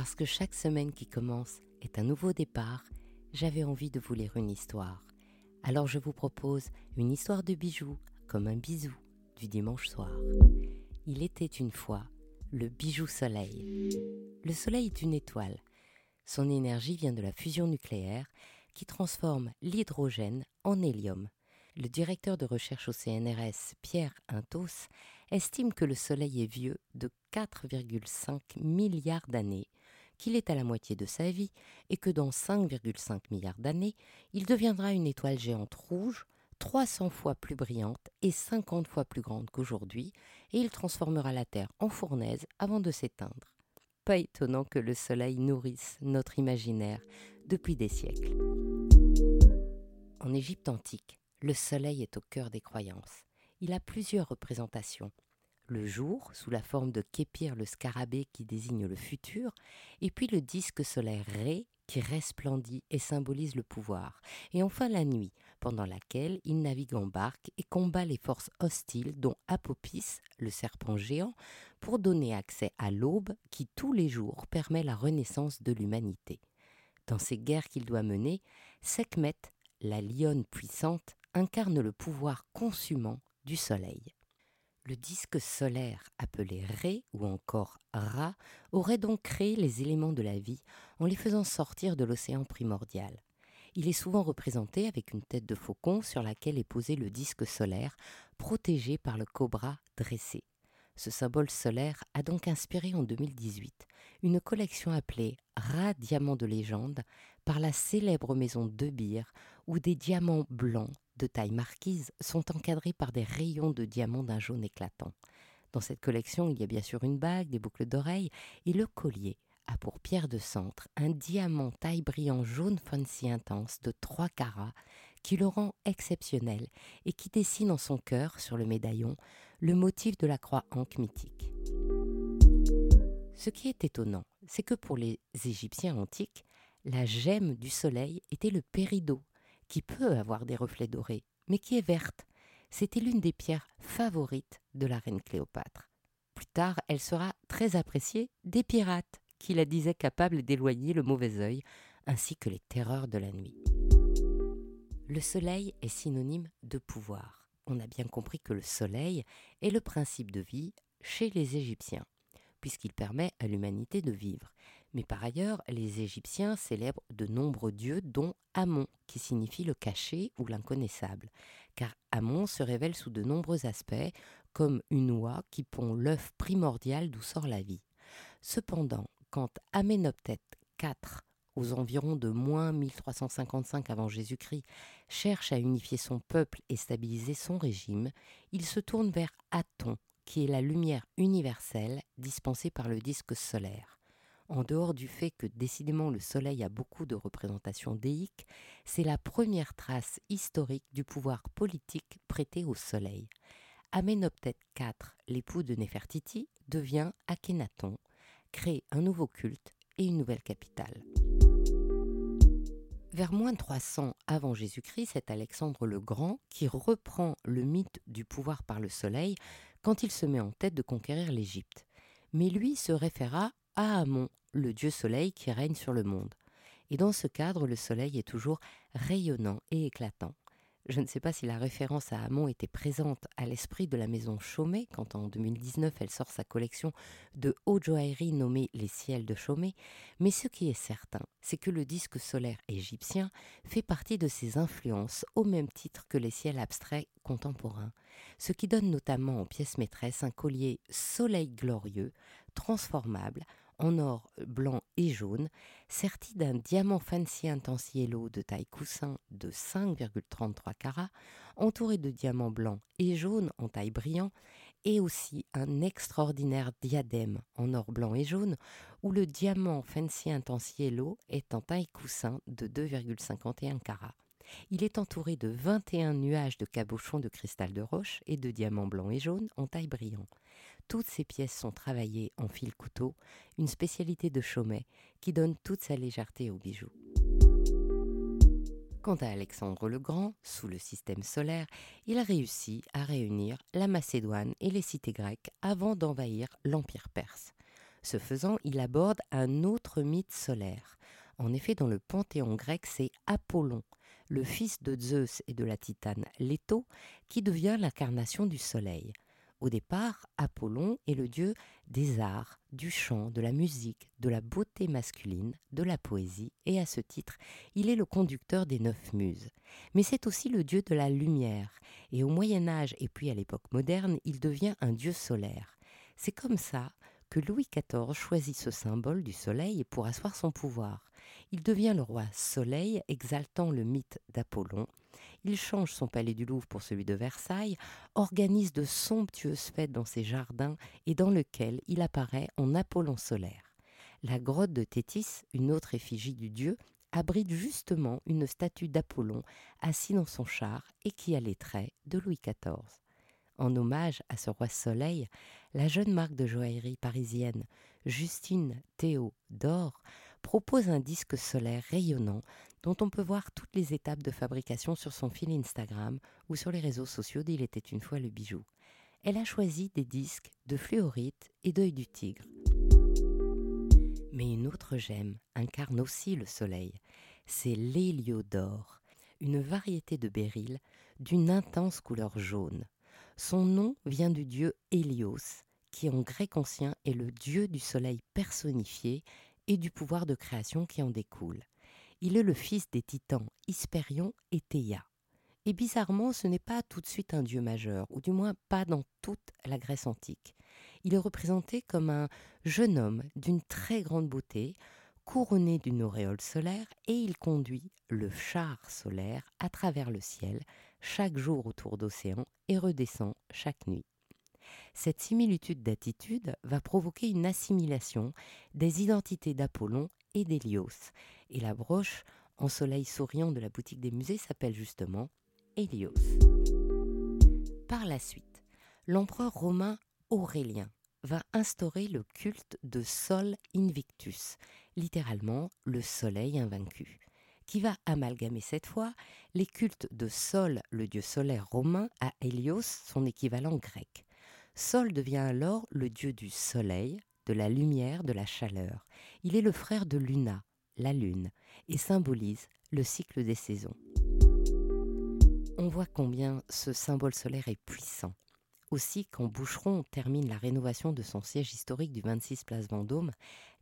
Parce que chaque semaine qui commence est un nouveau départ, j'avais envie de vous lire une histoire. Alors je vous propose une histoire de bijoux, comme un bisou du dimanche soir. Il était une fois le bijou soleil. Le soleil est une étoile. Son énergie vient de la fusion nucléaire qui transforme l'hydrogène en hélium. Le directeur de recherche au CNRS, Pierre Intos, estime que le Soleil est vieux de 4,5 milliards d'années, qu'il est à la moitié de sa vie et que dans 5,5 milliards d'années, il deviendra une étoile géante rouge 300 fois plus brillante et 50 fois plus grande qu'aujourd'hui, et il transformera la Terre en fournaise avant de s'éteindre. Pas étonnant que le Soleil nourrisse notre imaginaire depuis des siècles. En Égypte antique, le Soleil est au cœur des croyances. Il a plusieurs représentations. Le jour, sous la forme de Képir le scarabée qui désigne le futur, et puis le disque solaire Ré qui resplendit et symbolise le pouvoir, et enfin la nuit, pendant laquelle il navigue en barque et combat les forces hostiles dont Apopis, le serpent géant, pour donner accès à l'aube qui tous les jours permet la renaissance de l'humanité. Dans ces guerres qu'il doit mener, Sekhmet, la lionne puissante, incarne le pouvoir consumant du Soleil. Le disque solaire appelé Ré ou encore Ra aurait donc créé les éléments de la vie en les faisant sortir de l'océan primordial. Il est souvent représenté avec une tête de faucon sur laquelle est posé le disque solaire, protégé par le cobra dressé. Ce symbole solaire a donc inspiré en 2018 une collection appelée Ra Diamant de légende par la célèbre maison De où des diamants blancs de taille marquise sont encadrés par des rayons de diamants d'un jaune éclatant. Dans cette collection, il y a bien sûr une bague, des boucles d'oreilles et le collier a pour pierre de centre un diamant taille brillant jaune fancy intense de 3 carats qui le rend exceptionnel et qui dessine en son cœur, sur le médaillon, le motif de la croix ankh mythique. Ce qui est étonnant, c'est que pour les Égyptiens antiques, la gemme du soleil était le péridot, qui peut avoir des reflets dorés, mais qui est verte. C'était l'une des pierres favorites de la reine Cléopâtre. Plus tard, elle sera très appréciée des pirates, qui la disaient capable d'éloigner le mauvais œil, ainsi que les terreurs de la nuit. Le soleil est synonyme de pouvoir. On a bien compris que le soleil est le principe de vie chez les Égyptiens, puisqu'il permet à l'humanité de vivre. Mais par ailleurs, les Égyptiens célèbrent de nombreux dieux, dont Amon, qui signifie le caché ou l'inconnaissable, car Amon se révèle sous de nombreux aspects, comme une oie qui pond l'œuf primordial d'où sort la vie. Cependant, quand Amenhotep IV, aux environs de moins 1355 avant Jésus-Christ, cherche à unifier son peuple et stabiliser son régime, il se tourne vers Aton, qui est la lumière universelle dispensée par le disque solaire. En dehors du fait que décidément le Soleil a beaucoup de représentations déiques, c'est la première trace historique du pouvoir politique prêté au Soleil. Amenhotep IV, l'époux de Nefertiti, devient Akhenaton, crée un nouveau culte et une nouvelle capitale. Vers moins de 300 avant Jésus-Christ, c'est Alexandre le Grand qui reprend le mythe du pouvoir par le soleil quand il se met en tête de conquérir l'Égypte. Mais lui se référa à Amon, le dieu soleil qui règne sur le monde. Et dans ce cadre, le soleil est toujours rayonnant et éclatant. Je ne sais pas si la référence à Amon était présente à l'esprit de la maison Chaumet quand en 2019 elle sort sa collection de haute joaillerie nommée Les ciels de Chaumet, mais ce qui est certain, c'est que le disque solaire égyptien fait partie de ses influences au même titre que les ciels abstraits contemporains, ce qui donne notamment aux pièces maîtresses un collier soleil glorieux, transformable, en or blanc et jaune, serti d'un diamant fancy intense de taille coussin de 5,33 carats, entouré de diamants blancs et jaunes en taille brillant, et aussi un extraordinaire diadème en or blanc et jaune, où le diamant fancy intense yellow est en taille coussin de 2,51 carats. Il est entouré de 21 nuages de cabochons de cristal de roche et de diamants blancs et jaunes en taille brillant. Toutes ces pièces sont travaillées en fil couteau, une spécialité de Chaumet qui donne toute sa légèreté au bijou. Quant à Alexandre le Grand, sous le système solaire, il a réussi à réunir la Macédoine et les cités grecques avant d'envahir l'Empire perse. Ce faisant, il aborde un autre mythe solaire. En effet, dans le panthéon grec, c'est Apollon, le fils de Zeus et de la titane Leto, qui devient l'incarnation du soleil. Au départ, Apollon est le dieu des arts, du chant, de la musique, de la beauté masculine, de la poésie, et à ce titre, il est le conducteur des neuf muses. Mais c'est aussi le dieu de la lumière, et au Moyen Âge et puis à l'époque moderne, il devient un dieu solaire. C'est comme ça que Louis XIV choisit ce symbole du soleil pour asseoir son pouvoir. Il devient le roi soleil, exaltant le mythe d'Apollon, il change son palais du Louvre pour celui de Versailles, organise de somptueuses fêtes dans ses jardins et dans lequel il apparaît en Apollon solaire. La grotte de Thétis, une autre effigie du dieu, abrite justement une statue d'Apollon assis dans son char et qui a les traits de Louis XIV. En hommage à ce roi soleil, la jeune marque de joaillerie parisienne Justine Théo d'Or propose un disque solaire rayonnant dont on peut voir toutes les étapes de fabrication sur son fil Instagram ou sur les réseaux sociaux d'Il était une fois le bijou. Elle a choisi des disques de fluorite et d'œil du tigre. Mais une autre gemme incarne aussi le soleil. C'est l'héliodore, une variété de béryl d'une intense couleur jaune. Son nom vient du dieu Hélios, qui en grec ancien est le dieu du soleil personnifié et du pouvoir de création qui en découle. Il est le fils des titans Hyspérion et Théia. Et bizarrement, ce n'est pas tout de suite un dieu majeur, ou du moins pas dans toute la Grèce antique. Il est représenté comme un jeune homme d'une très grande beauté, couronné d'une auréole solaire, et il conduit le char solaire à travers le ciel, chaque jour autour d'océan, et redescend chaque nuit. Cette similitude d'attitude va provoquer une assimilation des identités d'Apollon et d'Hélios, et la broche en soleil souriant de la boutique des musées s'appelle justement Hélios. Par la suite, l'empereur romain Aurélien va instaurer le culte de Sol Invictus, littéralement le soleil invaincu, qui va amalgamer cette fois les cultes de Sol, le dieu solaire romain, à Hélios, son équivalent grec. Sol devient alors le dieu du soleil, de la lumière, de la chaleur. Il est le frère de Luna, la lune, et symbolise le cycle des saisons. On voit combien ce symbole solaire est puissant. Aussi, quand Boucheron termine la rénovation de son siège historique du 26 Place Vendôme,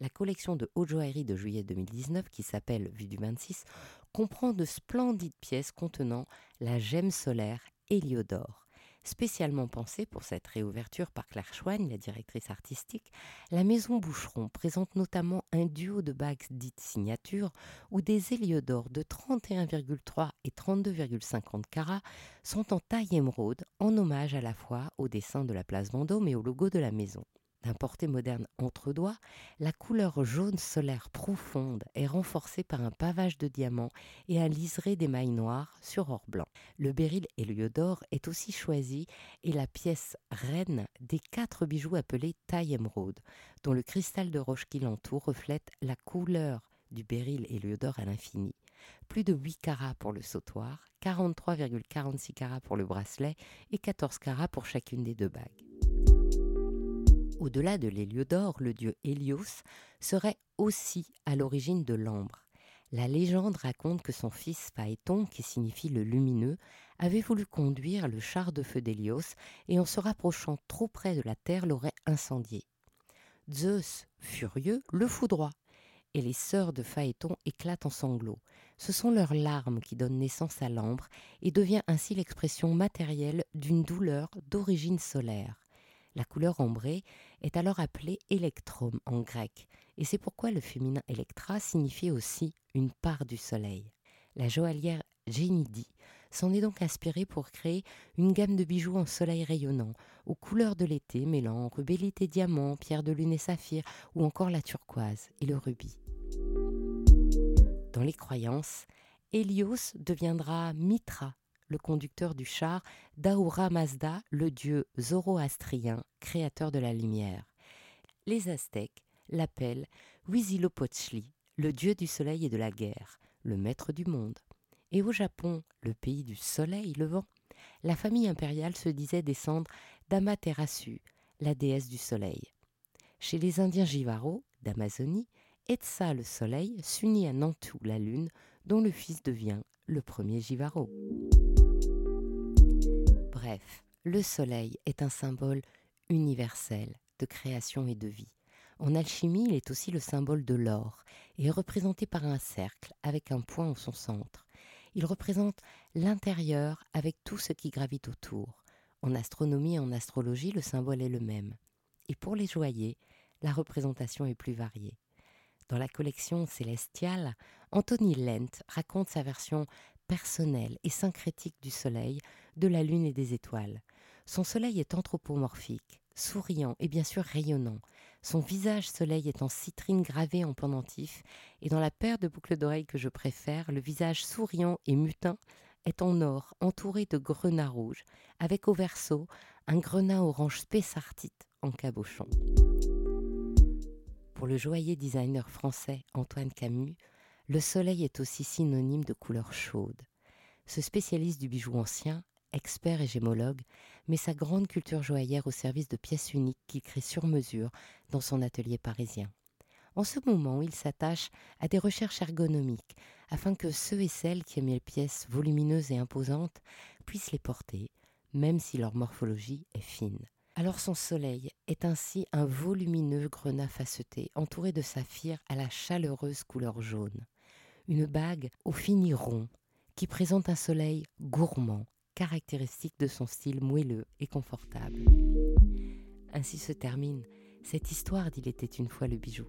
la collection de haute joaillerie de juillet 2019, qui s'appelle Vue du 26, comprend de splendides pièces contenant la gemme solaire Héliodore. Spécialement pensée pour cette réouverture par Claire Chouagne, la directrice artistique, la maison Boucheron présente notamment un duo de bagues dites signature où des héliodores de 31,3 et 32,50 carats sont en taille émeraude en hommage à la fois au dessin de la place Vendôme et au logo de la maison d'un porté moderne entre doigts, la couleur jaune solaire profonde est renforcée par un pavage de diamants et un liseré d'émail noir sur or blanc. Le béryl héliodore est aussi choisi et la pièce reine des quatre bijoux appelés taille émeraude, dont le cristal de roche qui l'entoure reflète la couleur du béryl héliodore à l'infini. Plus de 8 carats pour le sautoir, 43,46 carats pour le bracelet et 14 carats pour chacune des deux bagues. Au-delà de l'héliodore, le dieu Hélios serait aussi à l'origine de l'ambre. La légende raconte que son fils Phaéton, qui signifie le lumineux, avait voulu conduire le char de feu d'Hélios et en se rapprochant trop près de la terre l'aurait incendié. Zeus, furieux, le foudroie et les sœurs de Phaéton éclatent en sanglots. Ce sont leurs larmes qui donnent naissance à l'ambre et devient ainsi l'expression matérielle d'une douleur d'origine solaire. La couleur ambrée est alors appelée électrum en grec, et c'est pourquoi le féminin électra signifie aussi une part du soleil. La joaillière Genidi s'en est donc inspirée pour créer une gamme de bijoux en soleil rayonnant, aux couleurs de l'été mêlant rubélite et diamant, pierre de lune et saphir, ou encore la turquoise et le rubis. Dans les croyances, Hélios deviendra Mitra le conducteur du char, d'Ahura Mazda, le dieu zoroastrien, créateur de la lumière. Les Aztèques l'appellent Huitzilopochtli, le dieu du soleil et de la guerre, le maître du monde. Et au Japon, le pays du soleil levant, la famille impériale se disait descendre d'Amaterasu, la déesse du soleil. Chez les Indiens Jivaro d'Amazonie, Etsa le soleil s'unit à Nantou la lune, dont le fils devient le premier Jivaro. Bref, le soleil est un symbole universel de création et de vie. En alchimie, il est aussi le symbole de l'or et est représenté par un cercle avec un point en son centre. Il représente l'intérieur avec tout ce qui gravite autour. En astronomie et en astrologie, le symbole est le même. Et pour les joailliers, la représentation est plus variée. Dans la collection Célestiale, Anthony Lent raconte sa version personnelle et syncrétique du Soleil, de la Lune et des étoiles. Son Soleil est anthropomorphique, souriant et bien sûr rayonnant. Son visage soleil est en citrine gravée en pendentif, et dans la paire de boucles d'oreilles que je préfère, le visage souriant et mutin est en or, entouré de grenats rouges, avec au verso un grenat orange spessartite en cabochon. Pour le joaillier designer français Antoine Camus, le soleil est aussi synonyme de couleur chaude. Ce spécialiste du bijou ancien, expert et gémologue, met sa grande culture joaillère au service de pièces uniques qu'il crée sur mesure dans son atelier parisien. En ce moment, il s'attache à des recherches ergonomiques afin que ceux et celles qui aiment les pièces volumineuses et imposantes puissent les porter, même si leur morphologie est fine. Alors son soleil est ainsi un volumineux grenat faceté entouré de saphirs à la chaleureuse couleur jaune. Une bague au fini rond qui présente un soleil gourmand, caractéristique de son style moelleux et confortable. Ainsi se termine cette histoire d'Il était une fois le bijou.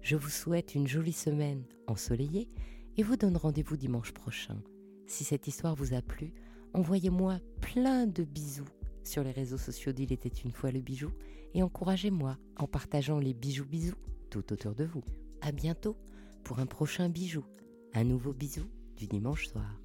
Je vous souhaite une jolie semaine ensoleillée et vous donne rendez-vous dimanche prochain. Si cette histoire vous a plu, envoyez-moi plein de bisous sur les réseaux sociaux d'Il était une fois le bijou et encouragez-moi en partageant les bijoux bisous tout autour de vous. À bientôt pour un prochain bijou, un nouveau bisou du dimanche soir.